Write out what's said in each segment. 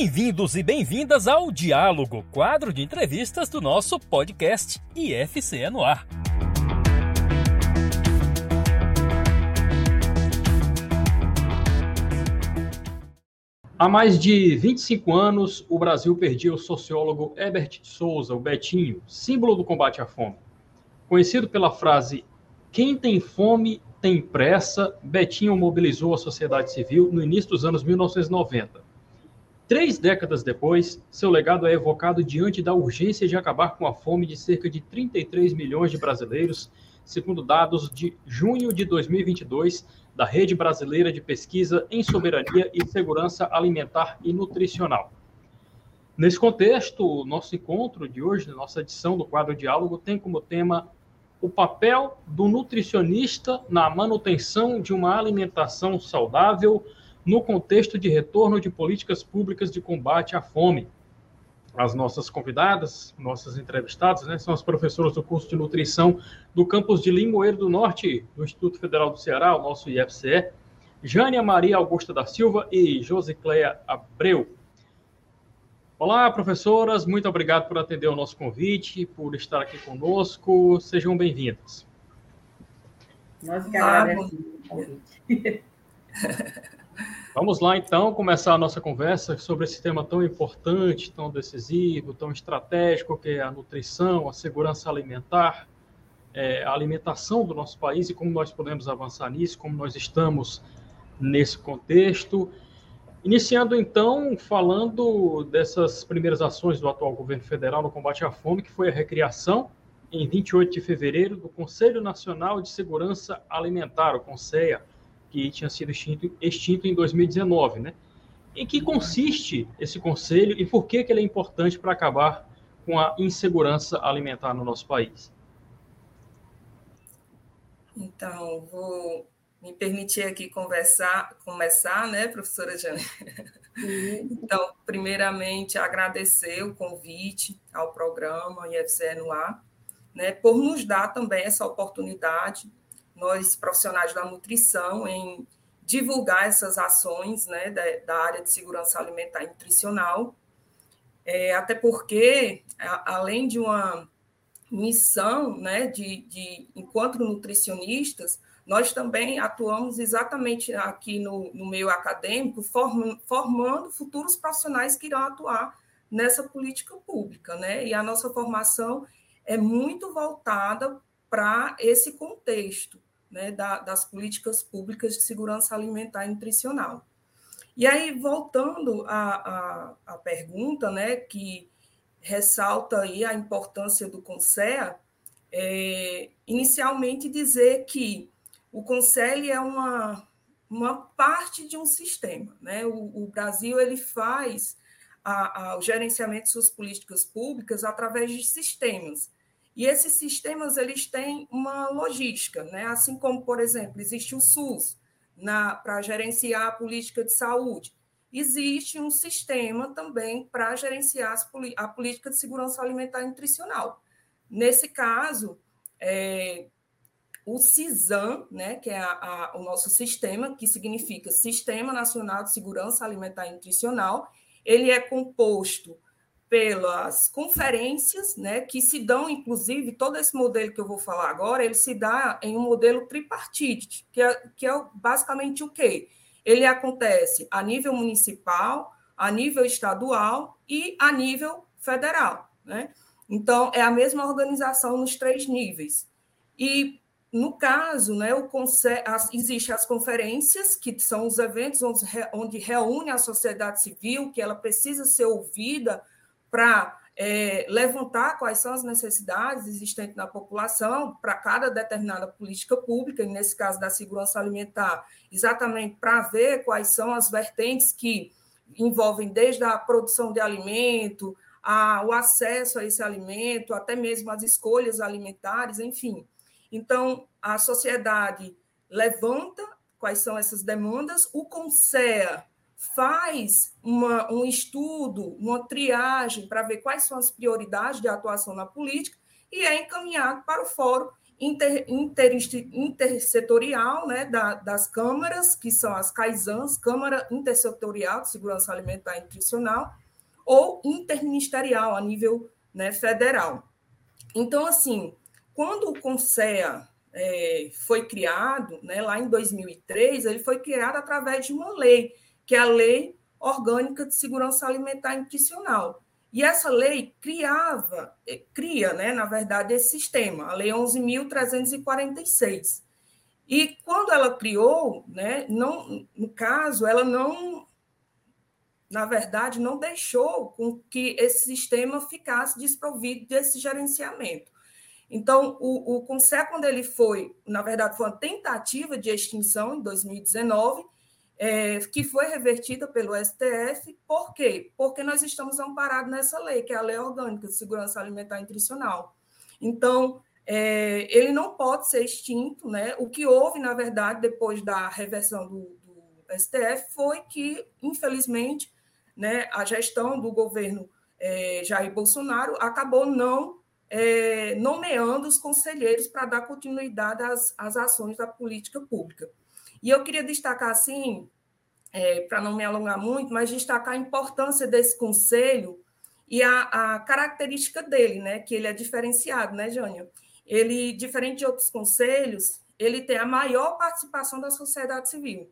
Bem-vindos e bem-vindas ao Diálogo, quadro de entrevistas do nosso podcast IFCE no Ar. Há mais de 25 anos, o Brasil perdia o sociólogo Herbert Souza, o Betinho, símbolo do combate à fome. Conhecido pela frase quem tem fome tem pressa, Betinho mobilizou a sociedade civil no início dos anos 1990. Três décadas depois, seu legado é evocado diante da urgência de acabar com a fome de cerca de 33 milhões de brasileiros, segundo dados de junho de 2022 da Rede Brasileira de Pesquisa em Soberania e Segurança Alimentar e Nutricional. Nesse contexto, nosso encontro de hoje, nossa edição do quadro Diálogo, tem como tema o papel do nutricionista na manutenção de uma alimentação saudável no contexto de retorno de políticas públicas de combate à fome. As nossas convidadas, nossas entrevistadas, né, são as professoras do curso de nutrição do campus de Limoeiro do Norte, do Instituto Federal do Ceará, o nosso IFCE, Jânia Maria Augusta da Silva e Josicléia Abreu. Olá, professoras, muito obrigado por atender o nosso convite, por estar aqui conosco. Sejam bem-vindas. Nós que agradecemos. Vamos lá, então, começar a nossa conversa sobre esse tema tão importante, tão decisivo, tão estratégico, que é a nutrição, a segurança alimentar, é, a alimentação do nosso país e como nós podemos avançar nisso, como nós estamos nesse contexto. Iniciando então falando dessas primeiras ações do atual governo federal no combate à fome, que foi a recriação em 28 de fevereiro do Conselho Nacional de Segurança Alimentar, o CONSEA, que tinha sido extinto, extinto em 2019, né? Em que consiste esse conselho e por que, que ele é importante para acabar com a insegurança alimentar no nosso país? Então, vou me permitir aqui conversar, começar, né, professora Jane? Então, primeiramente, agradecer o convite ao programa IFCE no ar, né, por nos dar também essa oportunidade, nós profissionais da nutrição, em divulgar essas ações né, da, da área de segurança alimentar e nutricional, é, até porque, a, além de uma missão né, de, de enquanto nutricionistas, nós também atuamos exatamente aqui no, no meio acadêmico, form, formando futuros profissionais que irão atuar nessa política pública, né? E a nossa formação é muito voltada para esse contexto, né, da, das políticas públicas de segurança alimentar e nutricional. E aí, voltando à, à, à pergunta, né, que ressalta aí a importância do CONSEA, é, inicialmente dizer que o Conselho é uma, uma parte de um sistema. Né? O, o Brasil ele faz a, a, o gerenciamento de suas políticas públicas através de sistemas. E esses sistemas eles têm uma logística, né? assim como, por exemplo, existe o SUS para gerenciar a política de saúde. Existe um sistema também para gerenciar a política de segurança alimentar e nutricional. Nesse caso, é, o CISAM, né, que é a, a, o nosso sistema, que significa Sistema Nacional de Segurança Alimentar e Nutricional, ele é composto pelas conferências, né, que se dão, inclusive, todo esse modelo que eu vou falar agora, ele se dá em um modelo tripartite, que é, que é basicamente o quê? Ele acontece a nível municipal, a nível estadual e a nível federal, né? Então, é a mesma organização nos três níveis. E no caso, né, o as, existe as conferências, que são os eventos onde, onde reúne a sociedade civil, que ela precisa ser ouvida para é, levantar quais são as necessidades existentes na população para cada determinada política pública, e nesse caso da segurança alimentar, exatamente para ver quais são as vertentes que envolvem desde a produção de alimento, a, o acesso a esse alimento, até mesmo as escolhas alimentares, enfim. Então, a sociedade levanta quais são essas demandas, o CONSEA faz uma, um estudo, uma triagem para ver quais são as prioridades de atuação na política e é encaminhado para o fórum inter, inter, intersetorial né, da, das câmaras, que são as CAISANs, Câmara Intersetorial de Segurança Alimentar e Nutricional, ou interministerial, a nível né, federal. Então, assim, quando o CONSEA é, foi criado, né, lá em 2003, ele foi criado através de uma lei, que é a Lei Orgânica de Segurança Alimentar e Nutricional. E essa lei criava, é, cria, né, na verdade, esse sistema, a Lei 11.346. E quando ela criou, né, não, no caso, ela não, na verdade, não deixou com que esse sistema ficasse desprovido desse gerenciamento. Então, o, o CONSER, quando ele foi, na verdade, foi uma tentativa de extinção em 2019, é, que foi revertida pelo STF. Por quê? Porque nós estamos amparados nessa lei, que é a Lei Orgânica de Segurança Alimentar e Nutricional. Então, é, ele não pode ser extinto. Né? O que houve, na verdade, depois da reversão do, do STF foi que, infelizmente, né, a gestão do governo é, Jair Bolsonaro acabou não é, nomeando os conselheiros para dar continuidade às, às ações da política pública. E eu queria destacar, assim, é, para não me alongar muito, mas destacar a importância desse conselho e a, a, característica dele, né? Que ele é diferenciado, né, Jânia? Ele, diferente de outros conselhos, ele tem a maior participação da sociedade civil.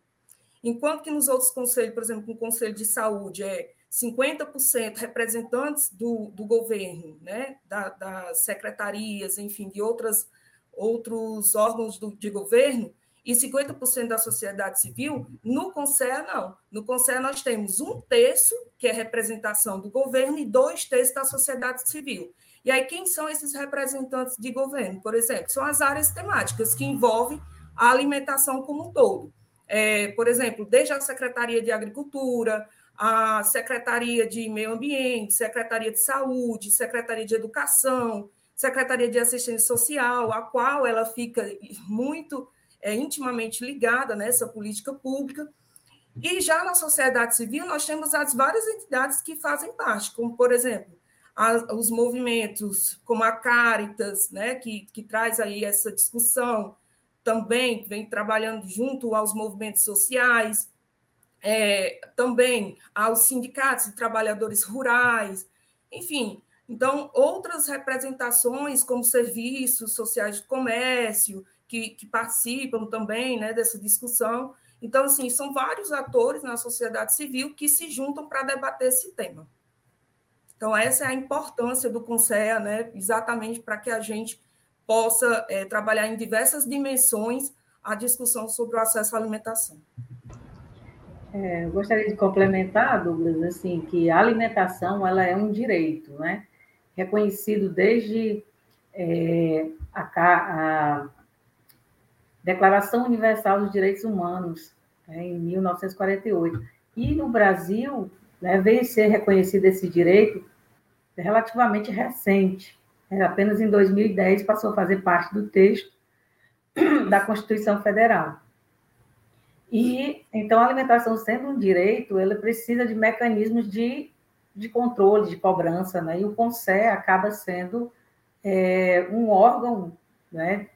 Enquanto que nos outros conselhos, por exemplo, o Conselho de Saúde é 50% representantes do, do governo, né, da, das secretarias, enfim, de outras, outros órgãos do, de governo, e 50% da sociedade civil, no CONSEA, não. No CONSEA, nós temos um terço, que é representação do governo, e dois terços da sociedade civil. E aí, quem são esses representantes de governo? Por exemplo, são as áreas temáticas que envolvem a alimentação como um todo. É, por exemplo, desde a Secretaria de Agricultura, a Secretaria de Meio Ambiente, Secretaria de Saúde, Secretaria de Educação, Secretaria de Assistência Social, a qual ela fica muito é, intimamente ligada nessa política pública. E já na sociedade civil, nós temos as várias entidades que fazem parte, como, por exemplo, a, os movimentos como a Caritas, né, que, que traz aí essa discussão, também vem trabalhando junto aos movimentos sociais, é, também aos sindicatos de trabalhadores rurais, enfim. Então, outras representações, como serviços sociais de comércio, que, que participam também né, dessa discussão. Então, assim, são vários atores na sociedade civil que se juntam para debater esse tema. Então, essa é a importância do CONSEA, né, exatamente para que a gente possa é, trabalhar em diversas dimensões a discussão sobre o acesso à alimentação. É, gostaria de complementar, Douglas, assim, que a alimentação ela é um direito, né? reconhecido desde é, a, a, Declaração Universal dos Direitos Humanos, né, em 1948. E no Brasil, né, veio ser reconhecido esse direito relativamente recente. Né, apenas em 2010 passou a fazer parte do texto da Constituição Federal. E, então, a alimentação sendo um direito, ela precisa de mecanismos de, de controle, de cobrança, né? E o CONSER acaba sendo é, um órgão né,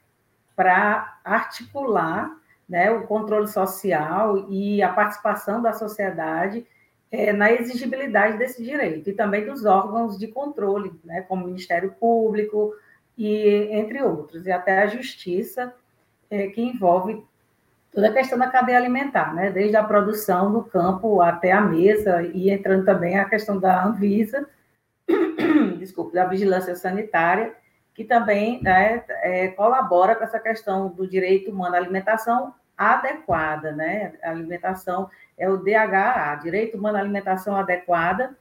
para articular né, o controle social e a participação da sociedade é, na exigibilidade desse direito e também dos órgãos de controle, né, como o Ministério Público e entre outros, e até a Justiça, é, que envolve toda a questão da cadeia alimentar, né, desde a produção do campo até a mesa e entrando também a questão da Anvisa, desculpe, da vigilância sanitária que também né, é, colabora com essa questão do direito humano à alimentação adequada, né? A alimentação é o DHA, Direito Humano à Alimentação Adequada,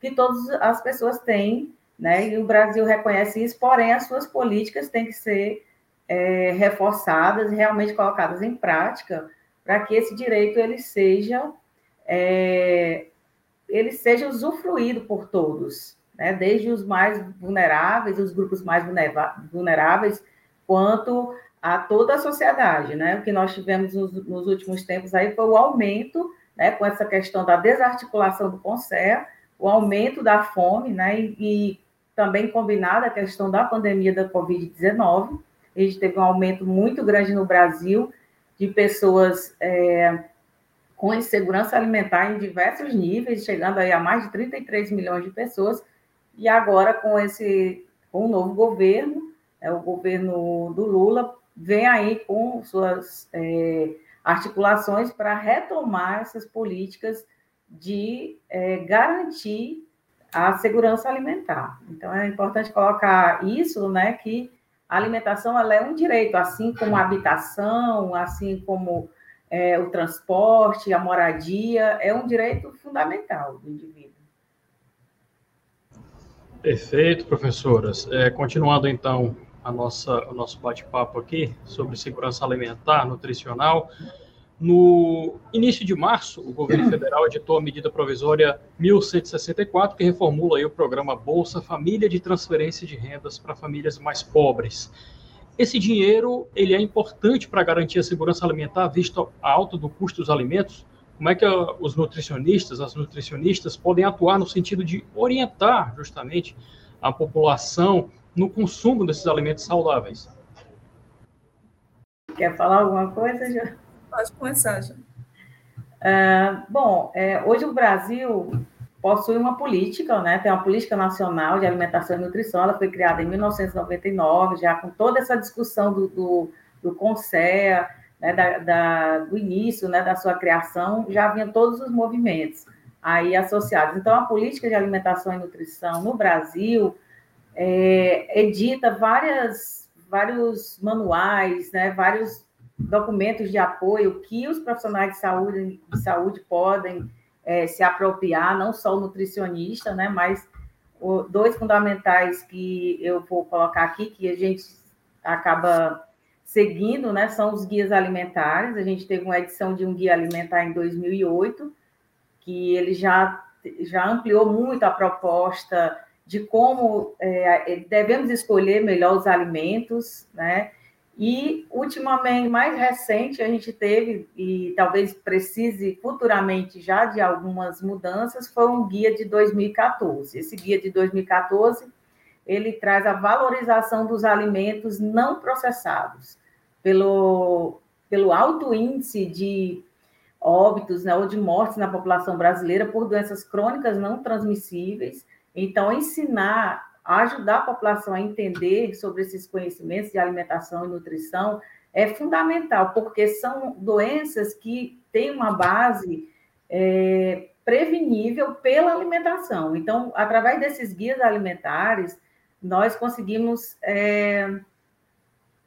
que todas as pessoas têm, né? E o Brasil reconhece isso, porém as suas políticas têm que ser é, reforçadas e realmente colocadas em prática para que esse direito ele seja é, ele seja usufruído por todos, né? desde os mais vulneráveis, os grupos mais vulneráveis, quanto a toda a sociedade. Né? O que nós tivemos nos, nos últimos tempos aí foi o aumento, né, com essa questão da desarticulação do CONSER, o aumento da fome, né, e, e também combinada a questão da pandemia da Covid-19, a gente teve um aumento muito grande no Brasil de pessoas é, com insegurança alimentar em diversos níveis, chegando aí a mais de 33 milhões de pessoas, e agora com esse com o novo governo, é o governo do Lula, vem aí com suas é, articulações para retomar essas políticas de é, garantir a segurança alimentar. Então é importante colocar isso, né, que a alimentação ela é um direito, assim como a habitação, assim como é, o transporte, a moradia, é um direito fundamental do indivíduo. Perfeito, professoras. É, continuando então a nossa, o nosso bate-papo aqui sobre segurança alimentar, nutricional. No início de março, o governo federal editou a medida provisória 1164, que reformula o programa Bolsa Família de transferência de rendas para famílias mais pobres. Esse dinheiro ele é importante para garantir a segurança alimentar, visto a alta do custo dos alimentos. Como é que os nutricionistas, as nutricionistas podem atuar no sentido de orientar justamente a população no consumo desses alimentos saudáveis? Quer falar alguma coisa, João? Pode começar, já. Uh, bom, é, hoje o Brasil possui uma política, né? Tem uma política nacional de alimentação e nutrição. Ela foi criada em 1999, já com toda essa discussão do, do, do CONSEA, né? Da, da, do início, né? Da sua criação, já havia todos os movimentos aí associados. Então, a política de alimentação e nutrição no Brasil é, edita várias, vários manuais, né? Vários documentos de apoio que os profissionais de saúde, de saúde podem é, se apropriar, não só o nutricionista, né, mas o, dois fundamentais que eu vou colocar aqui, que a gente acaba seguindo, né, são os guias alimentares. A gente teve uma edição de um guia alimentar em 2008, que ele já, já ampliou muito a proposta de como é, devemos escolher melhor os alimentos, né? E, ultimamente, mais recente, a gente teve, e talvez precise futuramente já de algumas mudanças, foi um guia de 2014. Esse guia de 2014, ele traz a valorização dos alimentos não processados, pelo, pelo alto índice de óbitos né, ou de mortes na população brasileira por doenças crônicas não transmissíveis. Então, ensinar ajudar a população a entender sobre esses conhecimentos de alimentação e nutrição é fundamental, porque são doenças que têm uma base é, prevenível pela alimentação. Então, através desses guias alimentares, nós conseguimos é,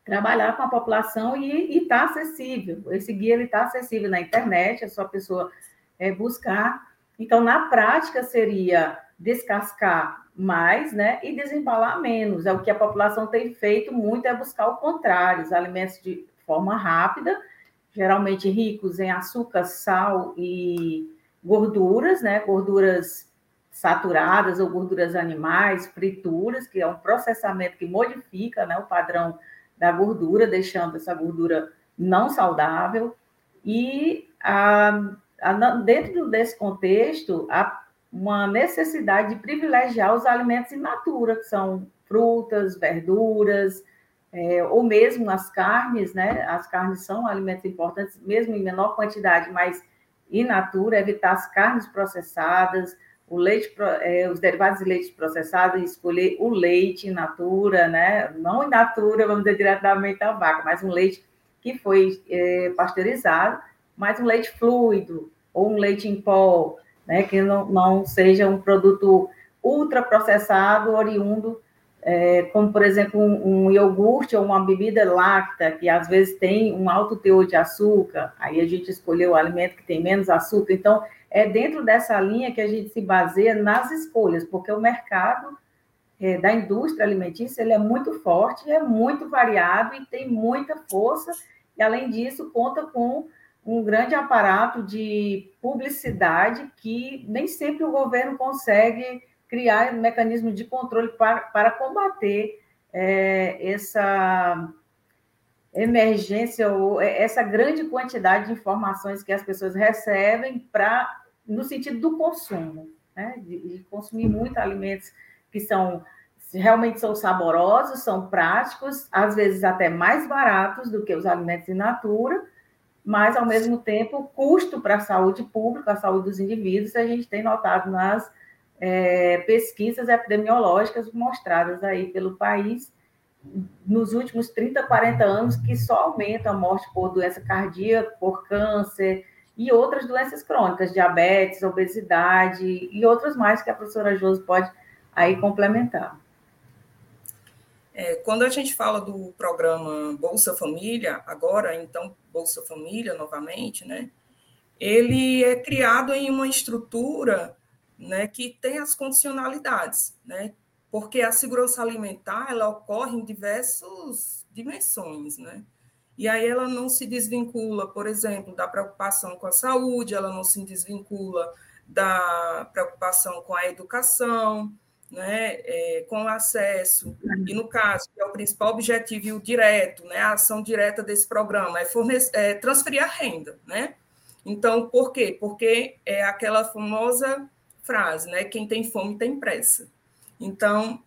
trabalhar com a população e está acessível. Esse guia está acessível na internet, é só a pessoa é, buscar. Então, na prática, seria descascar mais, né, e desembalar menos. É o que a população tem feito muito é buscar o contrário, os alimentos de forma rápida, geralmente ricos em açúcar, sal e gorduras, né, gorduras saturadas ou gorduras animais, frituras, que é um processamento que modifica, né, o padrão da gordura, deixando essa gordura não saudável. E a, a, dentro desse contexto, a uma necessidade de privilegiar os alimentos in natura, que são frutas, verduras, é, ou mesmo as carnes, né? As carnes são alimentos importantes, mesmo em menor quantidade, mas in natura, evitar as carnes processadas, o leite, é, os derivados de leite processado, escolher o leite in natura, né? Não in natura, vamos dizer diretamente da vaca, mas um leite que foi é, pasteurizado, mas um leite fluido ou um leite em pó, né, que não, não seja um produto ultraprocessado, oriundo, é, como, por exemplo, um, um, iogurte ou uma bebida láctea, que às vezes tem um alto teor de açúcar, aí a gente escolheu o alimento que tem menos açúcar. Então, é dentro dessa linha que a gente se baseia nas escolhas, porque o mercado é, da indústria alimentícia ele é muito forte, é muito variado e tem muita força, e além disso, conta com um grande aparato de publicidade que nem sempre o governo consegue criar um mecanismo de controle para, para combater é, essa emergência ou essa grande quantidade de informações que as pessoas recebem para no sentido do consumo, né? de, de consumir muito alimentos que são realmente são saborosos, são práticos, às vezes até mais baratos do que os alimentos in natura, mas ao mesmo tempo custo para a saúde pública, a saúde dos indivíduos, a gente tem notado nas é, pesquisas epidemiológicas mostradas aí pelo país nos últimos 30, 40 anos, que só aumenta a morte por doença cardíaca, por câncer e outras doenças crônicas, diabetes, obesidade e outras mais que a professora Josi pode aí complementar. É, quando a gente fala do programa Bolsa Família, agora, então, Bolsa Família novamente, né? Ele é criado em uma estrutura né, que tem as condicionalidades, né? Porque a segurança alimentar ela ocorre em diversas dimensões, né? E aí ela não se desvincula, por exemplo, da preocupação com a saúde, ela não se desvincula da preocupação com a educação, né, é, com acesso, e no caso, que é o principal objetivo e o direto, né, a ação direta desse programa, é, é transferir a renda. Né? Então, por quê? Porque é aquela famosa frase, né, quem tem fome tem pressa. Então,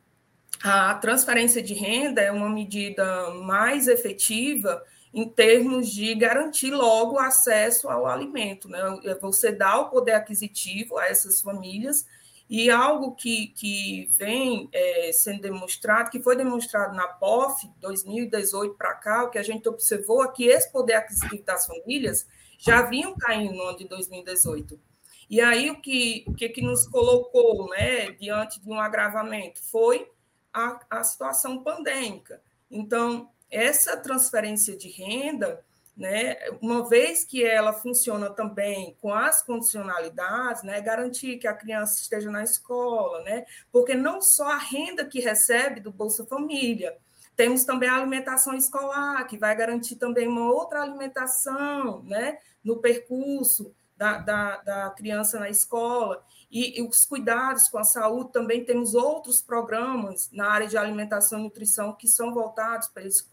a transferência de renda é uma medida mais efetiva em termos de garantir logo acesso ao alimento. Né? Você dá o poder aquisitivo a essas famílias e algo que, que vem é, sendo demonstrado, que foi demonstrado na POF 2018 para cá, o que a gente observou é que esse poder aquisitivo das famílias já vinham caindo no ano de 2018. E aí o que, o que, que nos colocou né, diante de um agravamento foi a, a situação pandêmica. Então, essa transferência de renda né? Uma vez que ela funciona também com as condicionalidades, né? Garantir que a criança esteja na escola, né? Porque não só a renda que recebe do Bolsa Família, temos também a alimentação escolar, que vai garantir também uma outra alimentação, né? No percurso da, da, da criança na escola. E, e, os cuidados com a saúde, também temos outros programas na área de alimentação e nutrição que são voltados para esse,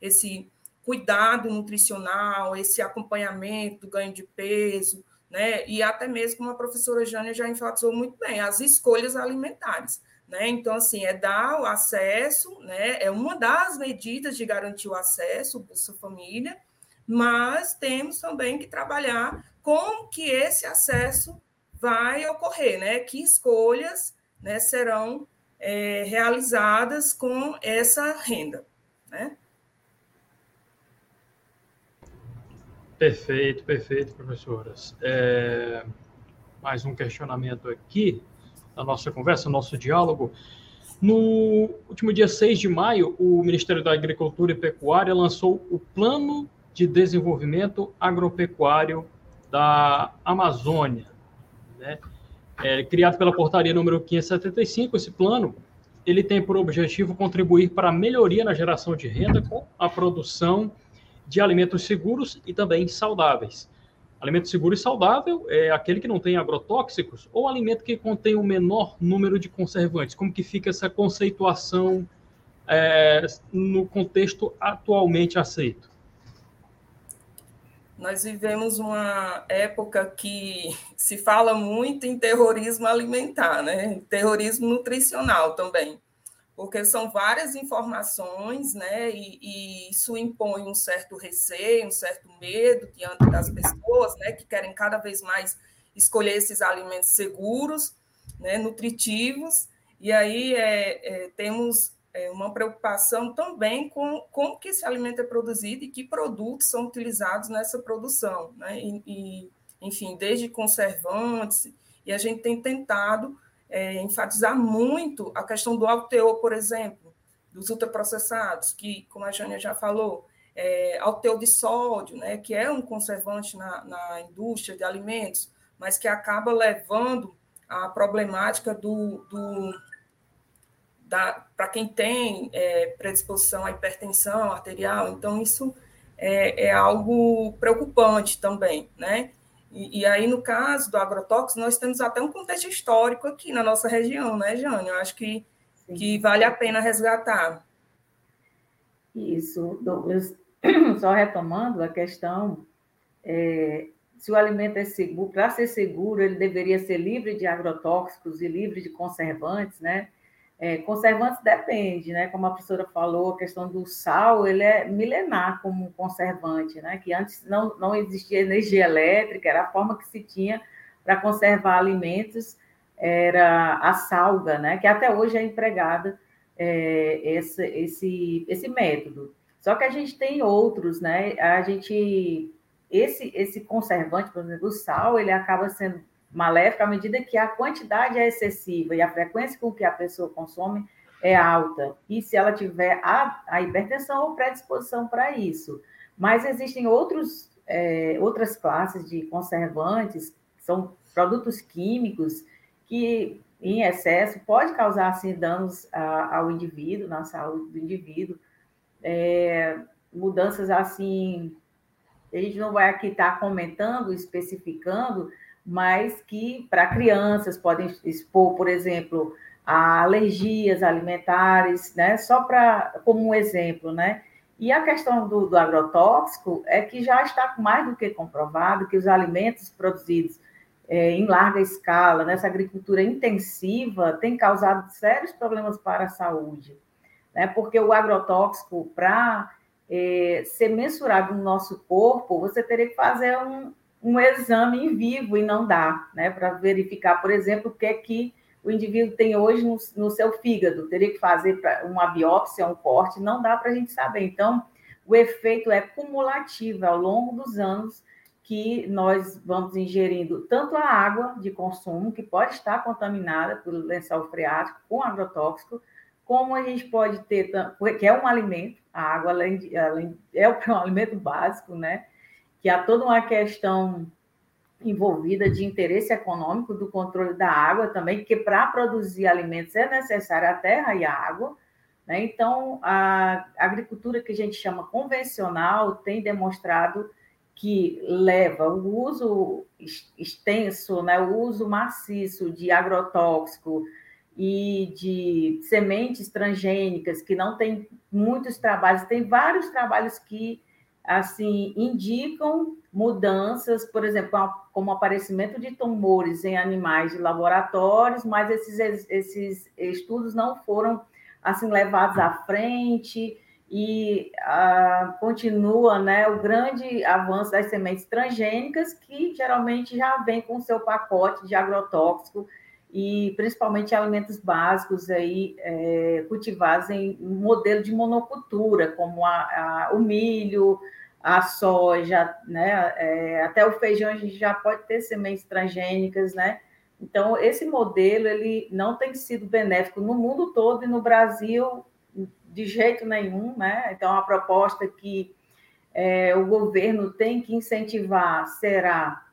esse cuidado nutricional, esse acompanhamento do ganho de peso, né? E até mesmo, como a professora Jânia já enfatizou muito bem, as escolhas alimentares. Né? Então, assim, é dar o acesso, né? é uma das medidas de garantir o acesso, o Bolsa Família, mas temos também que trabalhar como que esse acesso vai ocorrer, né? que escolhas né, serão é, realizadas com essa renda. Né? Perfeito, perfeito, professoras. É, mais um questionamento aqui na nossa conversa, nosso diálogo. No último dia 6 de maio, o Ministério da Agricultura e Pecuária lançou o Plano de Desenvolvimento Agropecuário da Amazônia, né? É, criado pela portaria número 575, esse plano ele tem por objetivo contribuir para a melhoria na geração de renda com a produção de alimentos seguros e também saudáveis. Alimento seguro e saudável é aquele que não tem agrotóxicos ou alimento que contém o menor número de conservantes. Como que fica essa conceituação é, no contexto atualmente aceito? Nós vivemos uma época que se fala muito em terrorismo alimentar, né? terrorismo nutricional também porque são várias informações, né? E, e, isso impõe um certo receio, um certo medo diante das pessoas, né? Que querem cada vez mais escolher esses alimentos seguros, né? Nutritivos. E aí é, é, temos é, uma preocupação também com como que esse alimento é produzido e que produtos são utilizados nessa produção, né? E, e enfim, desde conservantes. E a gente tem tentado é, enfatizar muito a questão do alto teor, por exemplo, dos ultraprocessados, que, como a Jânia já falou, é, alto teor de sódio, né, que é um conservante na, na indústria de alimentos, mas que acaba levando a problemática do, do para quem tem é, predisposição à hipertensão arterial, então isso é, é algo preocupante também, né? E, e, aí, no caso do agrotóxico, nós temos até um contexto histórico aqui na nossa região, né, Jane? Eu acho que, que vale a pena resgatar. Isso. Só retomando a questão, é, se o alimento é seguro, para ser seguro, ele deveria ser livre de agrotóxicos e livre de conservantes, né? É, conservantes depende, né? Como a professora falou, a questão do sal, ele é milenar como conservante, né? Que antes não, não existia energia elétrica, era a forma que se tinha para conservar alimentos, era a salga, né? Que até hoje é empregada é, esse, esse, esse método. Só que a gente tem outros, né? A gente esse esse conservante, por exemplo, o sal, ele acaba sendo maléfica à medida que a quantidade é excessiva e a frequência com que a pessoa consome é alta. E se ela tiver a, a hipertensão ou predisposição para isso. Mas existem outros, é, outras classes de conservantes, são produtos químicos, que em excesso pode causar assim, danos a, ao indivíduo, na saúde do indivíduo. É, mudanças assim, a gente não vai aqui estar comentando, especificando, mas que para crianças podem expor, por exemplo, a alergias alimentares, né? Só para como um exemplo, né? E a questão do, do, agrotóxico é que já está mais do que comprovado que os alimentos produzidos é, em larga escala, nessa agricultura intensiva, têm causado sérios problemas para a saúde, né? Porque o agrotóxico, para é, ser mensurado no nosso corpo, você teria que fazer um, um exame em vivo e não dá, né? Para verificar, por exemplo, o que é que o indivíduo tem hoje no, no seu fígado. Teria que fazer uma biópsia, um corte, não dá para a gente saber. Então, o efeito é cumulativo ao longo dos anos que nós vamos ingerindo tanto a água de consumo, que pode estar contaminada pelo lençol freático com agrotóxico, como a gente pode ter, que é um alimento, a água além de, além, é um alimento básico, né? Que há toda uma questão envolvida de interesse econômico do controle da água também, que para produzir alimentos é necessária a terra e a água. Né? Então, a agricultura que a gente chama convencional tem demonstrado que leva o uso extenso, né, o uso maciço de agrotóxico e de sementes transgênicas, que não tem muitos trabalhos, tem vários trabalhos que assim indicam mudanças, por exemplo, como aparecimento de tumores em animais de laboratórios, mas esses, esses estudos não foram assim levados à frente e ah, continua né, o grande avanço das sementes transgênicas, que geralmente já vem com seu pacote de agrotóxico e principalmente alimentos básicos aí é, cultivados em modelo de monocultura, como a, a, o milho, a soja, né? É, até o feijão a gente já pode ter sementes transgênicas, né? Então esse modelo ele não tem sido benéfico no mundo todo e no Brasil de jeito nenhum, né? Então a proposta que é, o governo tem que incentivar será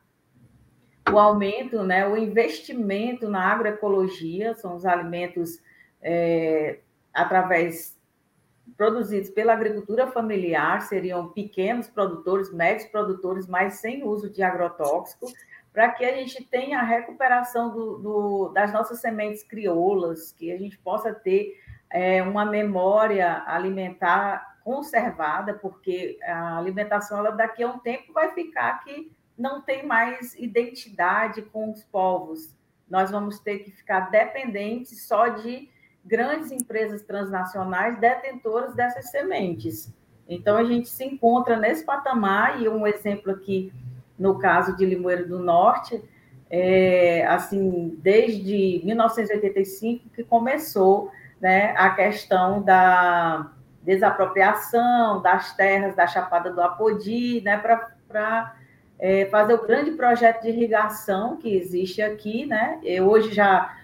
o aumento, né, o investimento na agroecologia, são os alimentos é, através produzidos pela agricultura familiar, seriam pequenos produtores, médios produtores, mas sem uso de agrotóxico, para que a gente tenha a recuperação do, do, das nossas sementes crioulas, que a gente possa ter é, uma memória alimentar conservada, porque a alimentação ela daqui a um tempo vai ficar que não tem mais identidade com os povos. Nós vamos ter que ficar dependentes só de grandes empresas transnacionais detentoras dessas sementes. Então, a gente se encontra nesse patamar, e um exemplo aqui, no caso de Limoeiro do Norte, é, assim, desde 1985 que começou né, a questão da desapropriação das terras da Chapada do Apodi, né, para é, fazer o grande projeto de irrigação que existe aqui, né? Hoje já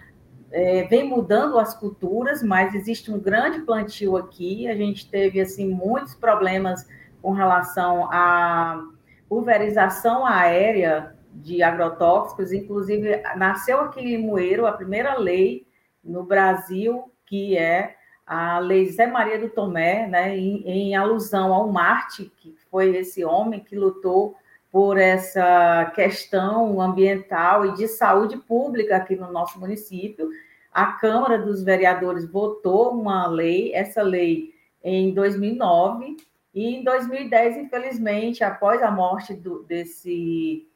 é, vem mudando as culturas, mas existe um grande plantio aqui. A gente teve assim muitos problemas com relação à pulverização aérea de agrotóxicos, inclusive nasceu aqui em Limoeiro a primeira lei no Brasil, que é a Lei Zé Maria do Tomé, né, em, em alusão ao Marte, que foi esse homem que lutou por essa questão ambiental e de saúde pública aqui no nosso município. A Câmara dos Vereadores votou uma lei, essa lei em 2009, e em 2010, infelizmente, após a morte do, desse,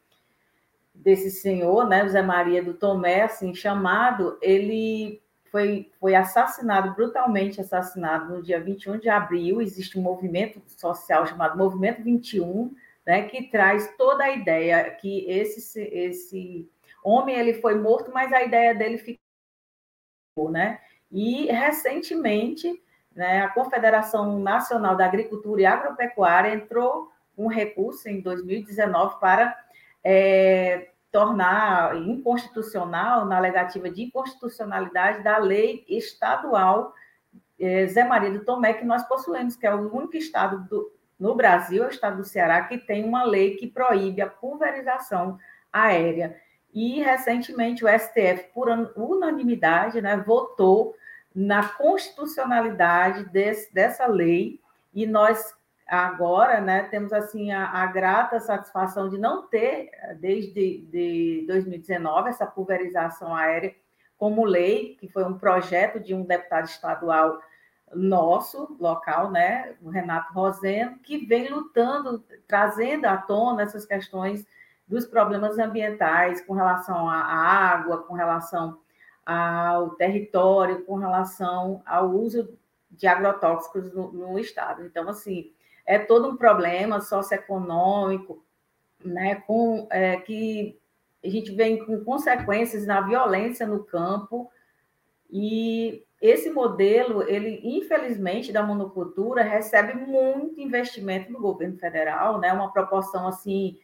desse senhor, né, José Maria do Tomé, assim chamado, ele foi, foi assassinado, brutalmente assassinado no dia 21 de abril. Existe um movimento social chamado Movimento 21, né, que traz toda a ideia que esse, esse homem ele foi morto, mas a ideia dele ficou, né? E recentemente, né, a Confederação Nacional da Agricultura e Agropecuária entrou um recurso em 2019 para é, tornar inconstitucional, na alegativa de inconstitucionalidade da lei estadual é, Zé Maria do Tomé, que nós possuímos, que é o único estado do, no Brasil, é o estado do Ceará, que tem uma lei que proíbe a pulverização aérea. E, recentemente, o STF, por unanimidade, né, votou na constitucionalidade desse, dessa lei, e nós agora né, temos assim a, a, grata satisfação de não ter, desde de 2019, essa pulverização aérea como lei, que foi um projeto de um deputado estadual nosso, local, né, o Renato Roseno, que vem lutando, trazendo à tona essas questões dos problemas ambientais com relação à água, com relação ao território, com relação ao uso de agrotóxicos no, no estado. Então, assim, é todo um problema socioeconômico, né, com, é, que a gente vem com consequências na violência no campo, e esse modelo, ele, infelizmente, da monocultura, recebe muito investimento do governo federal, né, uma proporção, assim,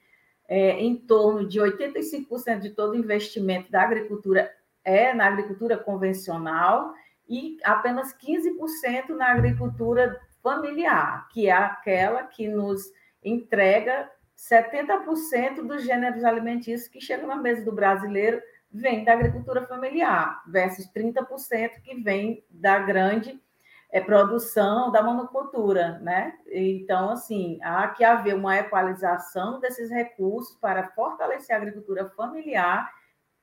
é, em torno de 85% de todo investimento da agricultura é na agricultura convencional, e apenas 15% na agricultura familiar, que é aquela que nos entrega 70% dos gêneros alimentícios que chegam na mesa do brasileiro vem da agricultura familiar, versus 30% que vem da grande é, produção da monocultura, né? Então, assim, há que haver uma equalização desses recursos para fortalecer a agricultura familiar,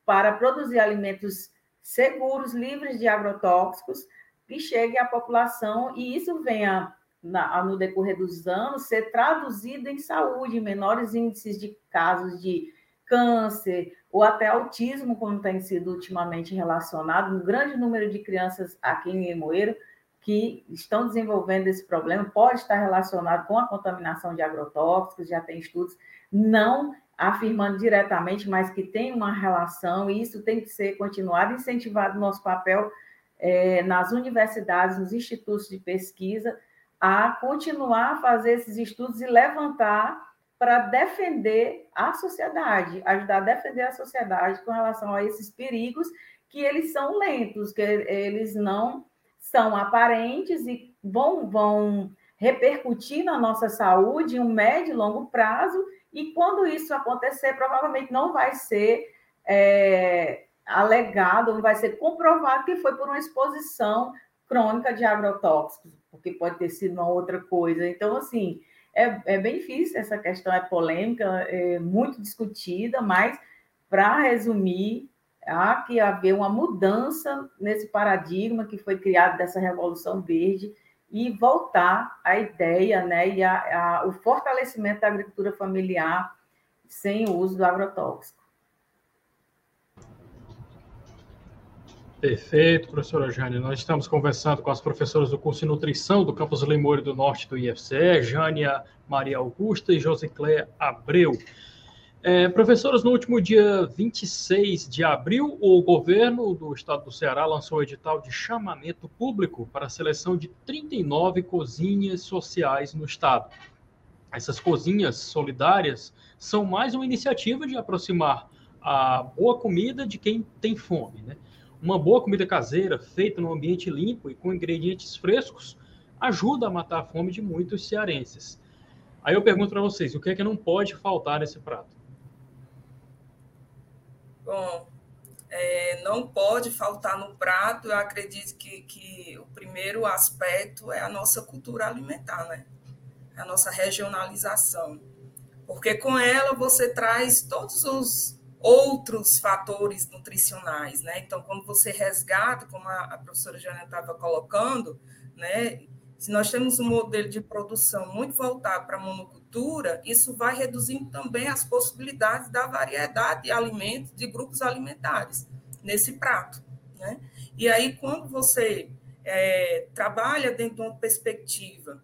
para produzir alimentos seguros, livres de agrotóxicos, que chegue à população e isso venha, na, no decorrer dos anos, ser traduzido em saúde, menores índices de casos de câncer ou até autismo, como tem sido ultimamente relacionado, um grande número de crianças aqui em Limoeiro que estão desenvolvendo esse problema pode estar relacionado com a contaminação de agrotóxicos, já tem estudos, não afirmando diretamente, mas que tem uma relação, e isso tem que ser continuado incentivado nosso papel é, nas universidades, nos institutos de pesquisa, a continuar a fazer esses estudos e levantar para defender a sociedade, ajudar a defender a sociedade com relação a esses perigos que eles são lentos, que eles não são aparentes e vão, vão repercutir na nossa saúde em um médio e longo prazo, e quando isso acontecer, provavelmente não vai ser é, alegado, vai ser comprovado que foi por uma exposição crônica de agrotóxicos, porque pode ter sido uma outra coisa. Então, assim, é, é bem difícil, essa questão é polêmica, é muito discutida, mas, para resumir, há que haver uma mudança nesse paradigma que foi criado dessa Revolução Verde e voltar à ideia né, e a, a, o fortalecimento da agricultura familiar sem o uso do agrotóxico. Perfeito, professora Jane. Nós estamos conversando com as professoras do curso de nutrição do campus Lemoure do Norte do IFCE, Jânia Maria Augusta e Josicléia Abreu. É, professoras, no último dia 26 de abril, o governo do estado do Ceará lançou o edital de chamamento público para a seleção de 39 cozinhas sociais no estado. Essas cozinhas solidárias são mais uma iniciativa de aproximar a boa comida de quem tem fome, né? Uma boa comida caseira, feita num ambiente limpo e com ingredientes frescos, ajuda a matar a fome de muitos cearenses. Aí eu pergunto para vocês, o que é que não pode faltar nesse prato? Bom, é, não pode faltar no prato, eu acredito que, que o primeiro aspecto é a nossa cultura alimentar, né? A nossa regionalização. Porque com ela você traz todos os outros fatores nutricionais, né? Então, quando você resgata, como a, a professora Jana estava colocando, né? Se nós temos um modelo de produção muito voltado para a monocultura, isso vai reduzindo também as possibilidades da variedade de alimentos, de grupos alimentares nesse prato, né? E aí, quando você é, trabalha dentro de uma perspectiva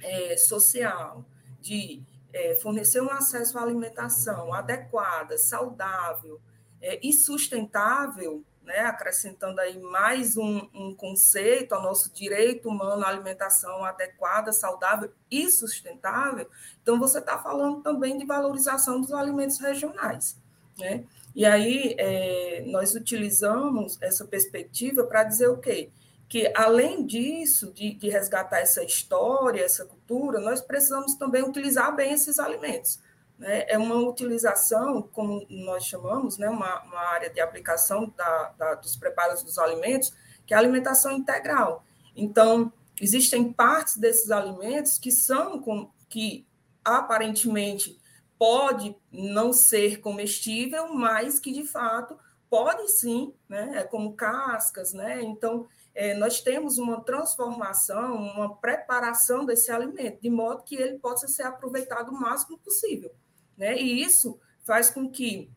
é, social, de é, fornecer um acesso à alimentação adequada, saudável é, e sustentável, né, acrescentando aí mais um, um, conceito ao nosso direito humano à alimentação adequada, saudável e sustentável, então você está falando também de valorização dos alimentos regionais. Né? E aí é, nós utilizamos essa perspectiva para dizer o quê? Que, além disso, de, de, resgatar essa história, essa cultura, nós precisamos também utilizar bem esses alimentos. Né? É uma utilização, como nós chamamos, né? uma, uma área de aplicação da, da, dos preparos dos alimentos, que é a alimentação integral. Então, existem partes desses alimentos que são com, que aparentemente pode não ser comestível, mas que de fato pode sim, né? É como cascas, né? Então é, nós temos uma transformação, uma preparação desse alimento, de modo que ele possa ser aproveitado o máximo possível. Né? E isso faz com que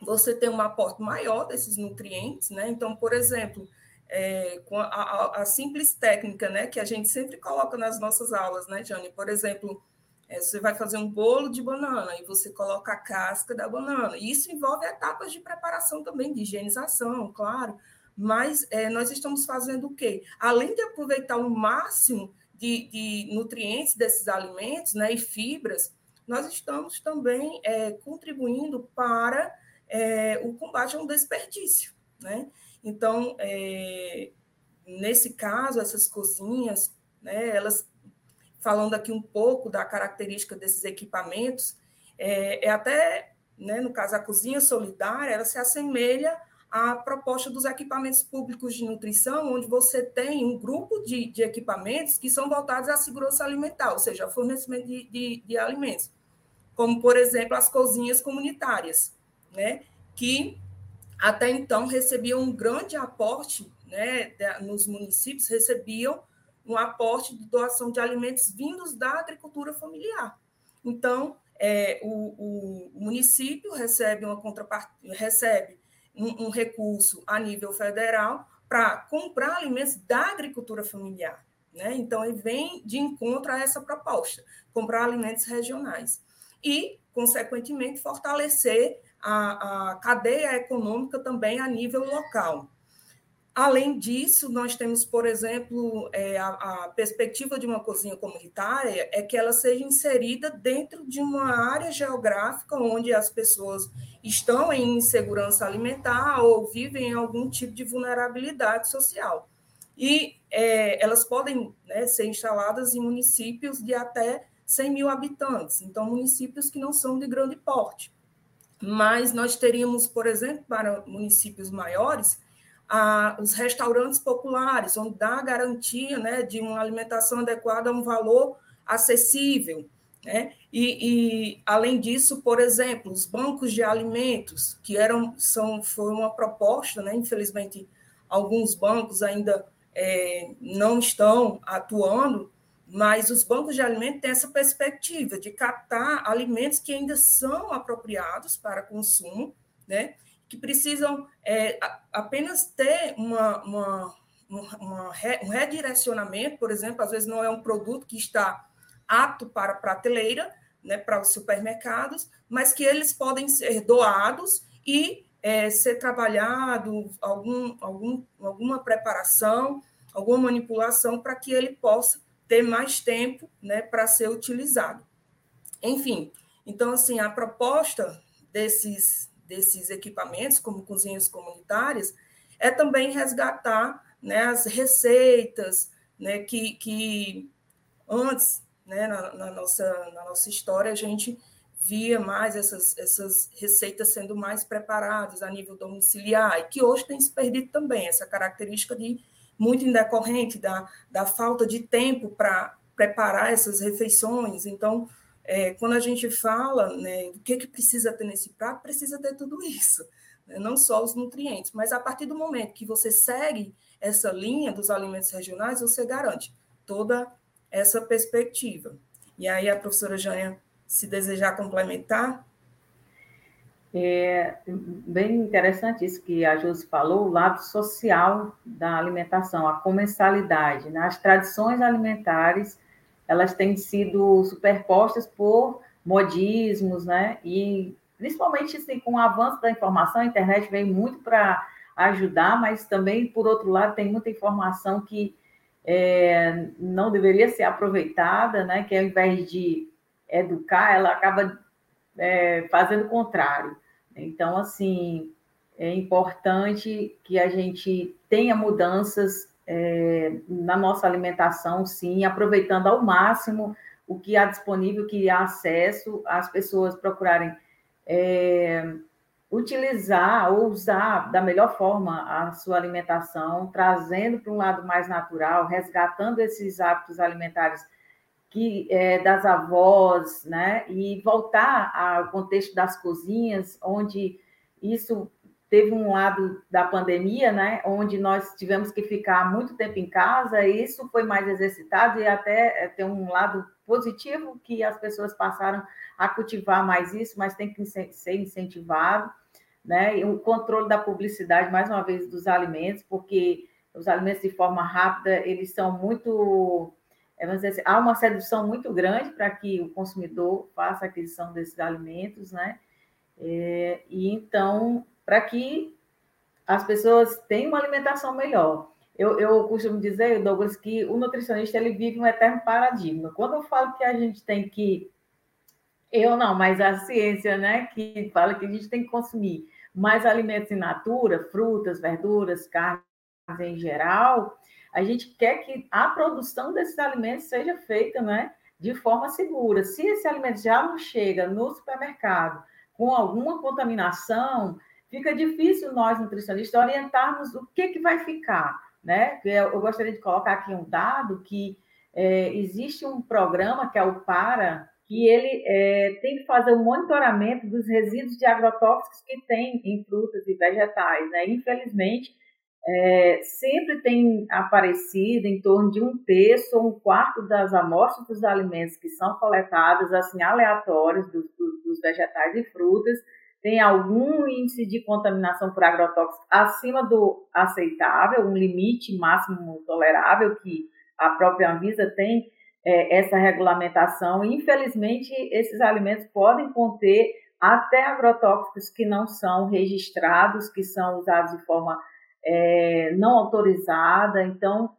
você tenha um aporte maior desses nutrientes. Né? Então, por exemplo, é, a, a, a, simples técnica né, que a gente sempre coloca nas nossas aulas, né, Jane? Por exemplo, é, você vai fazer um bolo de banana e você coloca a casca da banana. E isso envolve etapas de preparação também, de higienização, claro mas é, nós estamos fazendo o quê? Além de aproveitar o máximo de, de nutrientes desses alimentos né, e fibras, nós estamos também é, contribuindo para é, o combate ao desperdício. Né? Então, é, nesse caso, essas cozinhas, né, elas falando aqui um pouco da característica desses equipamentos, é, é até, né, no caso, a cozinha solidária, ela se assemelha a proposta dos equipamentos públicos de nutrição, onde você tem um grupo de, de equipamentos que são voltados à segurança alimentar, ou seja, ao fornecimento de, de, de alimentos, como, por exemplo, as cozinhas comunitárias, né, que até então recebiam um grande aporte, né, nos municípios recebiam um aporte de doação de alimentos vindos da agricultura familiar. Então, é, o, o, município recebe uma contrapartida, recebe um, recurso a nível federal para comprar alimentos da agricultura familiar. Né? Então, ele vem de encontro a essa proposta, comprar alimentos regionais. E, consequentemente, fortalecer a, a cadeia econômica também a nível local. Além disso, nós temos, por exemplo, é, a, a, perspectiva de uma cozinha comunitária é que ela seja inserida dentro de uma área geográfica onde as pessoas estão em insegurança alimentar ou vivem em algum tipo de vulnerabilidade social. E é, elas podem né, ser instaladas em municípios de até 100 mil habitantes, então municípios que não são de grande porte. Mas nós teríamos, por exemplo, para municípios maiores, a, os restaurantes populares, onde dá a garantia né, de uma alimentação adequada a um valor acessível. Né? E, e, além disso, por exemplo, os bancos de alimentos, que eram, são, foi uma proposta, né? infelizmente, alguns bancos ainda é, não estão atuando, mas os bancos de alimentos têm essa perspectiva de captar alimentos que ainda são apropriados para consumo, né? Que precisam é, apenas ter uma, uma, uma, um redirecionamento, por exemplo, às vezes não é um produto que está apto para prateleira, né, para os supermercados, mas que eles podem ser doados e é, ser trabalhado algum, algum, alguma preparação, alguma manipulação para que ele possa ter mais tempo né, para ser utilizado. Enfim, então, assim, a proposta desses, desses equipamentos, como cozinhas comunitárias, é também resgatar né, as receitas né, que, que antes, né, na, na, nossa, na nossa história, a gente via mais essas, essas receitas sendo mais preparadas a nível domiciliar, e que hoje tem se perdido também, essa característica de muito indecorrente da, da falta de tempo para preparar essas refeições. Então, é, quando a gente fala né, do que, que precisa ter nesse prato, precisa ter tudo isso, né? não só os nutrientes, mas a partir do momento que você segue essa linha dos alimentos regionais, você garante toda essa perspectiva. E aí a professora Jânia, se desejar complementar. É bem interessante isso que a Josi falou, o lado social da alimentação, a comensalidade. Né? As tradições alimentares, elas têm sido superpostas por modismos, né? E principalmente assim, com o avanço da informação, a internet vem muito para ajudar, mas também, por outro lado, tem muita informação que é, não deveria ser aproveitada, né? Que ao invés de educar, ela acaba é, fazendo o contrário. Então, assim, é importante que a gente tenha mudanças é, na nossa alimentação, sim, aproveitando ao máximo o que há disponível, que há acesso, as pessoas procurarem é, utilizar ou usar da melhor forma a sua alimentação, trazendo para um lado mais natural, resgatando esses hábitos alimentares que é, das avós, né? E voltar ao contexto das cozinhas, onde isso teve um lado da pandemia, né? Onde nós tivemos que ficar muito tempo em casa, e isso foi mais exercitado e até é, tem um lado positivo que as pessoas passaram a cultivar mais isso, mas tem que ser incentivado, né? E o controle da publicidade, mais uma vez, dos alimentos, porque os alimentos de forma rápida, eles são muito dizer assim, há uma sedução muito grande para que o consumidor faça a aquisição desses alimentos, né? É, e então, para que as pessoas tenham uma alimentação melhor. Eu, eu costumo dizer, Douglas, que o nutricionista ele vive um eterno paradigma. Quando eu falo que a gente tem que. Eu não, mas a ciência, né, que fala que a gente tem que consumir mais alimentos in natura, frutas, verduras, carnes em geral, a gente quer que a produção desses alimentos seja feita né, de forma segura. Se esse alimento já não chega no supermercado com alguma contaminação, fica difícil nós, nutricionistas, orientarmos o que, que vai ficar. Né? Eu gostaria de colocar aqui um dado que é, existe um programa que é o PARA, que ele é, tem que fazer o monitoramento dos resíduos de agrotóxicos que tem em frutas e vegetais. Né? Infelizmente, é, sempre tem aparecido em torno de um terço ou um quarto das amostras dos alimentos que são coletadas, assim, aleatórios dos, dos, dos vegetais e frutas, tem algum índice de contaminação por agrotóxicos acima do aceitável, um limite máximo tolerável que a própria Anvisa tem é, essa regulamentação. Infelizmente, esses alimentos podem conter até agrotóxicos que não são registrados, que são usados de forma é, não autorizada. Então,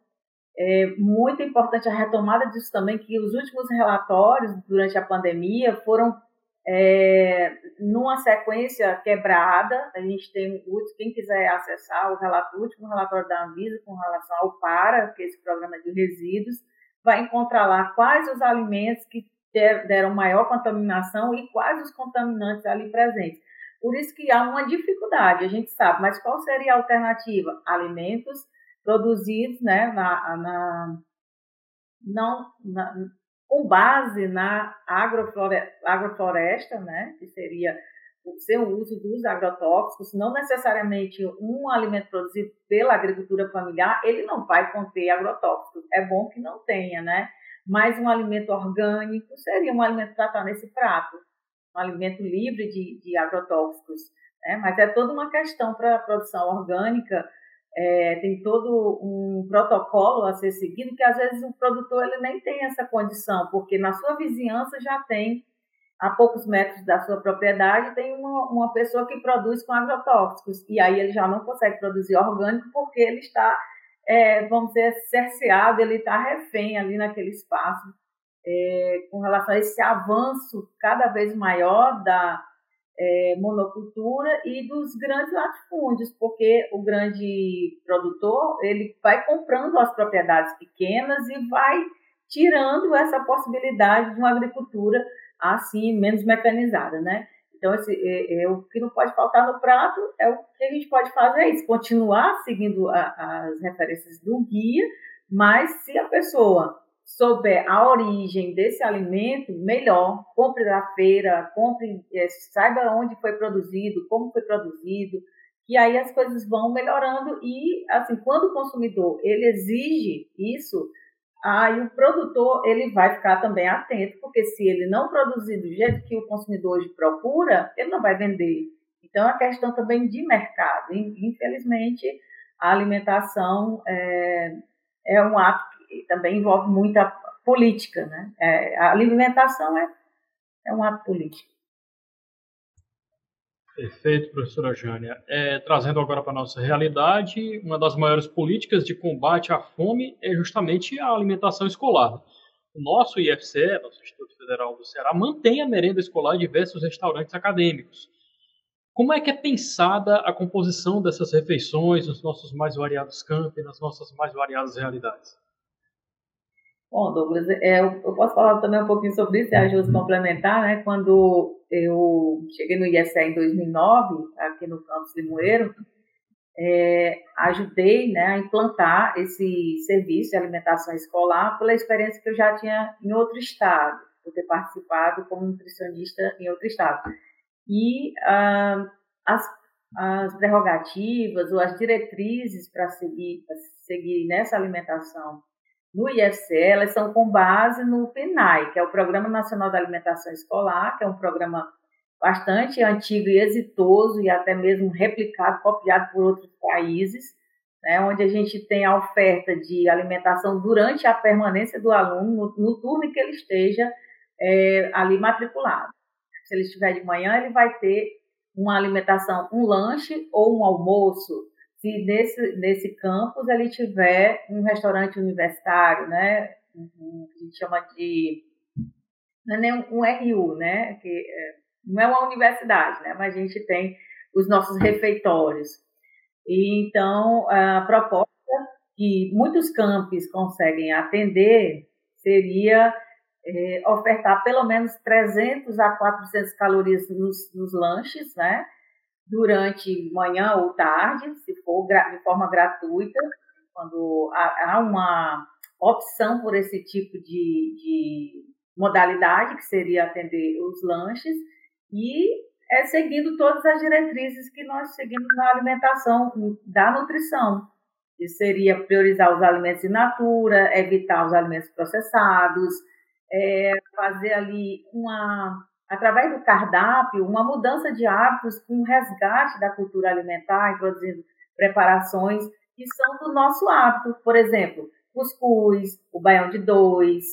é muito importante a retomada disso também, que os últimos relatórios durante a pandemia foram é, numa sequência quebrada. A gente tem, quem quiser acessar o, relato, o último relatório da Anvisa com relação ao PARA, que é esse programa de resíduos, vai encontrar lá quais os alimentos que deram maior contaminação e quais os contaminantes ali presentes. Por isso que há uma dificuldade, a gente sabe, mas qual seria a alternativa? Alimentos produzidos né, na, na, não, na, com base na agrofloresta, agrofloresta, né, que seria o seu uso dos agrotóxicos, não necessariamente um alimento produzido pela agricultura familiar, ele não vai conter agrotóxicos. É bom que não tenha, né? Mas um alimento orgânico seria um alimento para estar nesse prato um alimento livre de, de agrotóxicos. Né? Mas é toda uma questão para a produção orgânica, é, tem todo um protocolo a ser seguido que às vezes o produtor ele nem tem essa condição, porque na sua vizinhança já tem, a poucos metros da sua propriedade, tem uma, uma pessoa que produz com agrotóxicos, e aí ele já não consegue produzir orgânico porque ele está, é, vamos dizer, cerceado, ele está refém ali naquele espaço. É, com relação a esse avanço cada vez maior da é, monocultura e dos grandes latifúndios, porque o grande produtor ele vai comprando as propriedades pequenas e vai tirando essa possibilidade de uma agricultura assim menos mecanizada, né? Então, esse, é, é, o que não pode faltar no prato é o que a gente pode fazer é isso, continuar seguindo a, as referências do guia, mas se a pessoa souber a origem desse alimento, melhor. Compre da feira, compre, é, saiba onde foi produzido, como foi produzido, que aí as coisas vão melhorando e, assim, quando o consumidor ele exige isso, aí o produtor ele vai ficar também atento, porque se ele não produzir do jeito que o consumidor hoje procura, ele não vai vender. Então, a questão também de mercado. Infelizmente, a alimentação é, é um ato que também envolve muita política. Né? É, a alimentação é, é um ato político. Perfeito, professora Jânia. É, trazendo agora para a nossa realidade, uma das maiores políticas de combate à fome é justamente a alimentação escolar. O nosso IFCE, nosso Instituto Federal do Ceará, mantém a merenda escolar em diversos restaurantes acadêmicos. Como é que é pensada a composição dessas refeições nos nossos mais variados campos, nas nossas mais variadas realidades? Bom, Douglas, é, eu posso falar também um pouquinho sobre isso, ajuda a complementar, né? Quando eu cheguei no ISE em 2009, aqui no campus Limoeiro, é, ajudei né, a implantar esse serviço de alimentação escolar pela experiência que eu já tinha em outro estado, por ter participado como nutricionista em outro estado. E ah, as, as prerrogativas ou as diretrizes para seguir, seguir nessa alimentação no IFCE, elas são com base no PNAE, que é o Programa Nacional da Alimentação Escolar, que é um programa bastante antigo e exitoso e até mesmo replicado, copiado por outros países, né, onde a gente tem a oferta de alimentação durante a permanência do aluno, no, no turno que ele esteja é, ali matriculado. Se ele estiver de manhã, ele vai ter uma alimentação, um lanche ou um almoço, se nesse, nesse campus ele tiver um restaurante universitário, né, um, a gente chama de, não é nem um, um RU, né, que é, não é uma universidade, né, mas a gente tem os nossos refeitórios. E, então, a proposta que muitos campos conseguem atender seria é, ofertar pelo menos 300 a 400 calorias nos, nos lanches, né? Durante manhã ou tarde, se for de forma gratuita, quando há uma opção por esse tipo de, de modalidade, que seria atender os lanches, e é seguindo todas as diretrizes que nós seguimos na alimentação da nutrição, que seria priorizar os alimentos in natura, evitar os alimentos processados, é, fazer ali uma através do cardápio, uma mudança de hábitos com um resgate da cultura alimentar, introduzindo preparações que são do nosso hábito. Por exemplo, cuscuz, o baião de dois,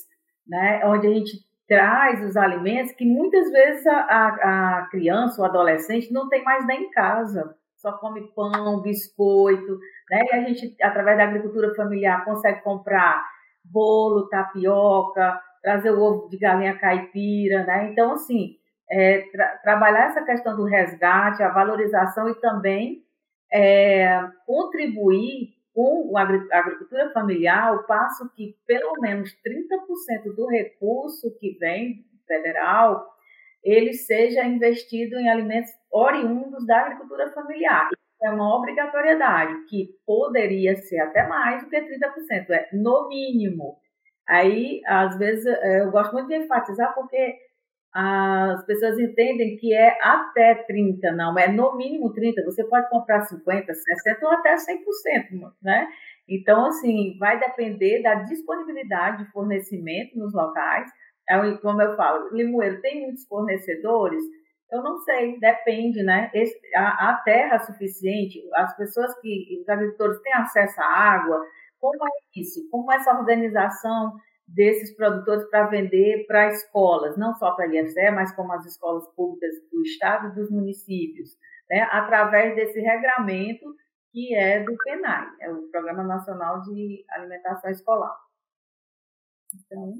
né, onde a gente traz os alimentos que muitas vezes a, a, a criança ou adolescente não tem mais nem em casa. Só come pão, biscoito, né? E a gente, através da agricultura familiar, consegue comprar bolo, tapioca, trazer o ovo de galinha caipira, né? Então, assim, é, tra trabalhar essa questão do resgate, a valorização e também é, contribuir com a agricultura familiar, ao passo que pelo menos 30% do recurso que vem federal, ele seja investido em alimentos oriundos da agricultura familiar. É uma obrigatoriedade, que poderia ser até mais do que 30%, é no mínimo. Aí, às vezes, é, eu gosto muito de enfatizar porque as pessoas entendem que é até 30, não, é no mínimo 30, você pode comprar 50, 60 ou até 100%, né? Então, assim, vai depender da disponibilidade de fornecimento nos locais. É como eu falo, Limoeiro tem muitos fornecedores? Eu não sei, depende, né? Esse, a, a terra suficiente, as pessoas que, os agricultores têm acesso à água, como é isso? Como é essa organização desses produtores para vender para escolas, não só para a IFCE, mas como as escolas públicas do Estado e dos municípios, né? através desse regramento que é do PENAI, é o Programa Nacional de Alimentação Escolar. Então,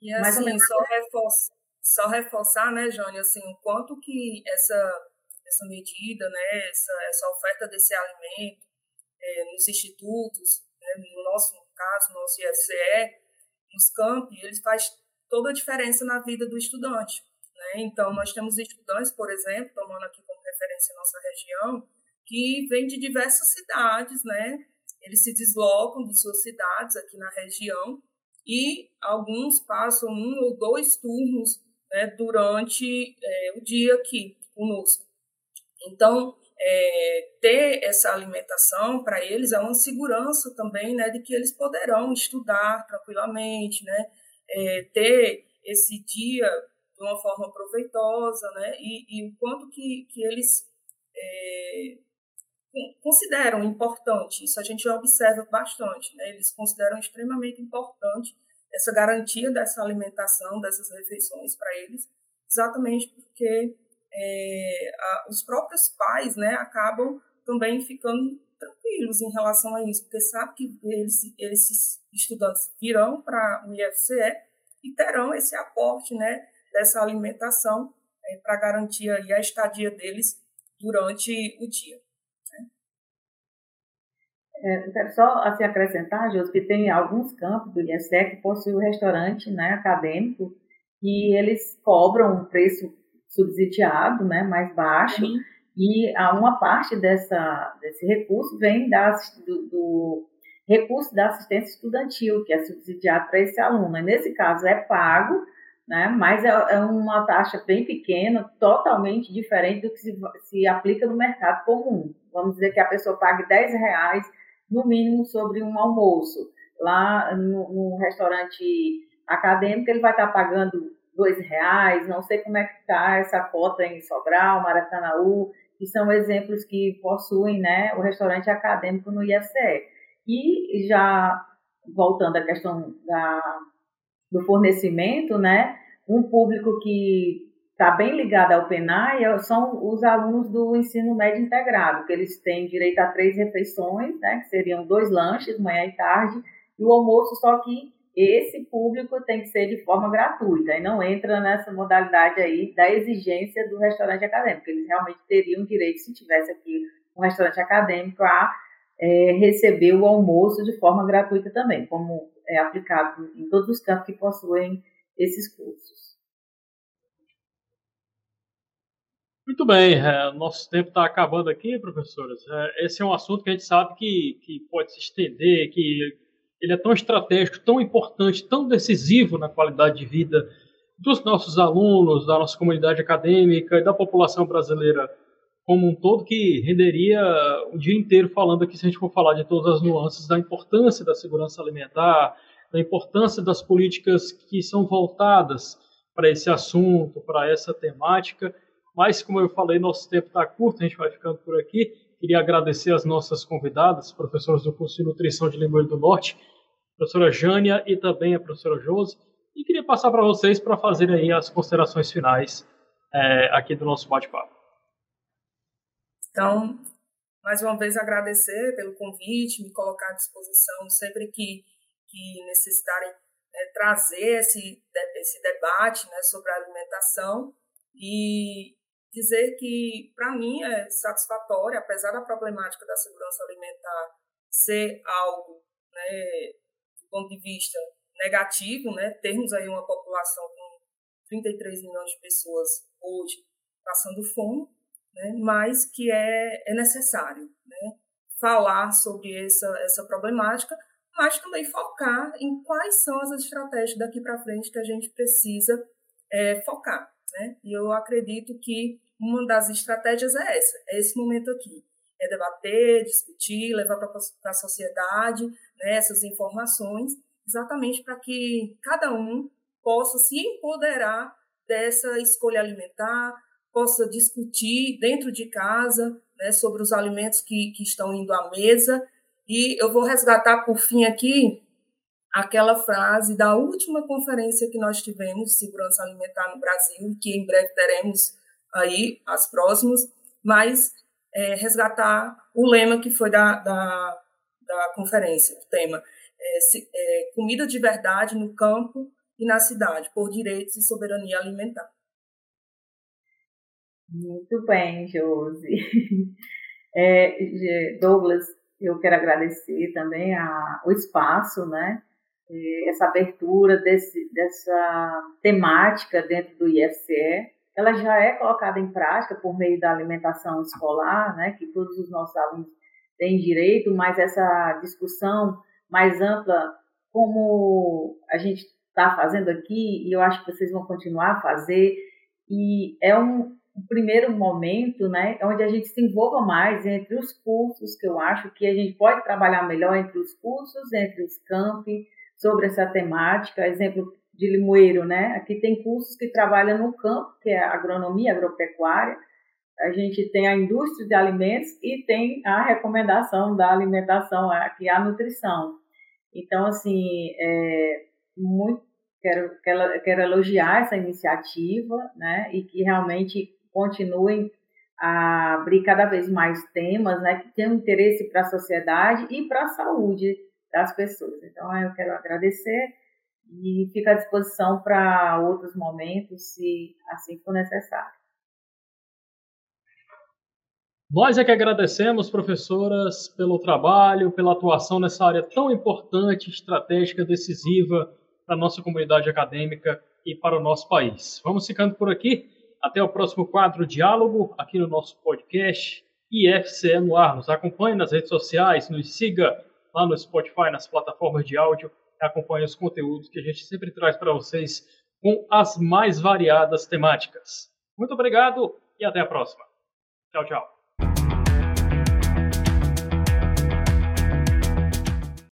e assim, só, reforçar, só reforçar, né, Jônia, assim, o quanto que essa, essa medida, né, essa, essa oferta desse alimento é, nos institutos, né, no nosso caso, no nosso IFCE, nos campos, ele faz toda a diferença na vida do estudante. Né? Então, nós temos estudantes, por exemplo, tomando aqui como referência a nossa região, que vêm de diversas cidades, né? Eles se deslocam de suas cidades aqui na região e alguns passam um ou dois turnos né, durante é, o dia aqui conosco. Então, é, ter essa alimentação para eles é uma segurança também, né, de que eles poderão estudar tranquilamente, né, é, ter esse dia de uma forma proveitosa, né, e, e o quanto que, que eles é, consideram importante, isso a gente observa bastante, né? eles consideram extremamente importante essa garantia dessa alimentação, dessas refeições para eles, exatamente porque é, a, os próprios pais né, acabam também ficando tranquilos em relação a isso, porque sabe que eles, esses estudantes virão para o IFCE e terão esse aporte né, dessa alimentação é, para garantir aí a estadia deles durante o dia. É, quero só assim, acrescentar, José, que tem alguns campos do IESE que possuem um restaurante né, acadêmico e eles cobram um preço subsidiado, né, mais baixo, uhum. e uma parte dessa, desse recurso vem da, do, do, recurso da assistência estudantil, que é subsidiado para esse aluno. E nesse caso é pago, né, mas é, é, uma taxa bem pequena, totalmente diferente do que se, se aplica no mercado comum. Vamos dizer que a pessoa pague 10 reais no mínimo sobre um almoço. Lá no, no restaurante acadêmico, ele vai estar pagando dois reais, não sei como é que está essa cota em Sobral, Maracanaú, que são exemplos que possuem né, o restaurante acadêmico no IFCE. E já voltando à questão da, do fornecimento, né, um público que está bem ligado ao PENAI são os alunos do ensino médio integrado, que eles têm direito a três refeições, né, que seriam dois lanches, manhã e tarde, e o almoço, só que esse público tem que ser de forma gratuita e não entra nessa modalidade aí da exigência do restaurante acadêmico. Eles realmente teriam direito, se tivesse aqui um restaurante acadêmico, a é, receber o almoço de forma gratuita também, como é aplicado em todos os campos que possuem esses cursos. Muito bem, é, nosso tempo está acabando aqui, professores. É, esse é um assunto que a gente sabe que, que pode se estender, que ele é tão estratégico, tão importante, tão decisivo na qualidade de vida dos nossos alunos, da nossa comunidade acadêmica e da população brasileira como um todo, que renderia o dia inteiro falando aqui, se a gente for falar de todas as nuances da importância da segurança alimentar, da importância das políticas que são voltadas para esse assunto, para essa temática. Mas, como eu falei, nosso tempo está curto, a gente vai ficando por aqui. Queria agradecer as nossas convidadas, professores do curso de Nutrição de Limoeiro do Norte, a professora Jânia e também a professora Josi. E queria passar para vocês para fazerem aí as considerações finais é, aqui do nosso bate-papo. Então, mais uma vez agradecer pelo convite, me colocar à disposição sempre que, que necessitarem né, trazer esse, esse debate né, sobre a alimentação e dizer que, para mim, é satisfatório, apesar da problemática da segurança alimentar ser algo, né, do ponto de vista negativo, né, termos aí uma população com 33 milhões de pessoas hoje passando fome, né, mas que é, é necessário né, falar sobre essa, essa problemática, mas também focar em quais são as estratégias daqui para frente que a gente precisa é, focar. Né? E eu acredito que uma das estratégias é essa, é esse momento aqui. É debater, discutir, levar para a sociedade né, essas informações, exatamente para que cada um possa se empoderar dessa escolha alimentar, possa discutir dentro de casa né, sobre os alimentos que, que estão indo à mesa. E eu vou resgatar, por fim, aqui aquela frase da última conferência que nós tivemos de segurança alimentar no Brasil, que em breve teremos aí as próximas, mas é, resgatar o lema que foi da, da, da conferência, o tema é, se, é, comida de verdade no campo e na cidade, por direitos e soberania alimentar. Muito bem, Josi. É, Douglas, eu quero agradecer também a, o espaço, né, essa abertura desse, dessa temática dentro do IFCE, ela já é colocada em prática por meio da alimentação escolar, né, que todos os nossos alunos têm direito, mas essa discussão mais ampla, como a gente está fazendo aqui, e eu acho que vocês vão continuar a fazer, e é um, um primeiro momento, né, onde a gente se envolva mais entre os cursos, que eu acho que a gente pode trabalhar melhor entre os cursos, entre os campi, sobre essa temática, exemplo de Limoeiro, né? Aqui tem cursos que trabalham no campo, que é agronomia, agropecuária. a gente tem a indústria de alimentos e tem a recomendação da alimentação, que é a nutrição. Então, assim, é, muito, quero, quero, quero elogiar essa iniciativa, né, e que realmente continuem a abrir cada vez mais temas, né, que tenham interesse para a sociedade e para a saúde das pessoas. Então, eu quero agradecer e fico à disposição para outros momentos, se assim for necessário. Nós é que agradecemos, professoras, pelo trabalho, pela atuação nessa área tão importante, estratégica, decisiva para a nossa comunidade acadêmica e para o nosso país. Vamos ficando por aqui. Até o próximo quadro Diálogo, aqui no nosso podcast IFCE no ar. Nos acompanhe nas redes sociais, nos siga lá no Spotify, nas plataformas de áudio, acompanhe os conteúdos que a gente sempre traz para vocês com as mais variadas temáticas. Muito obrigado e até a próxima. Tchau, tchau.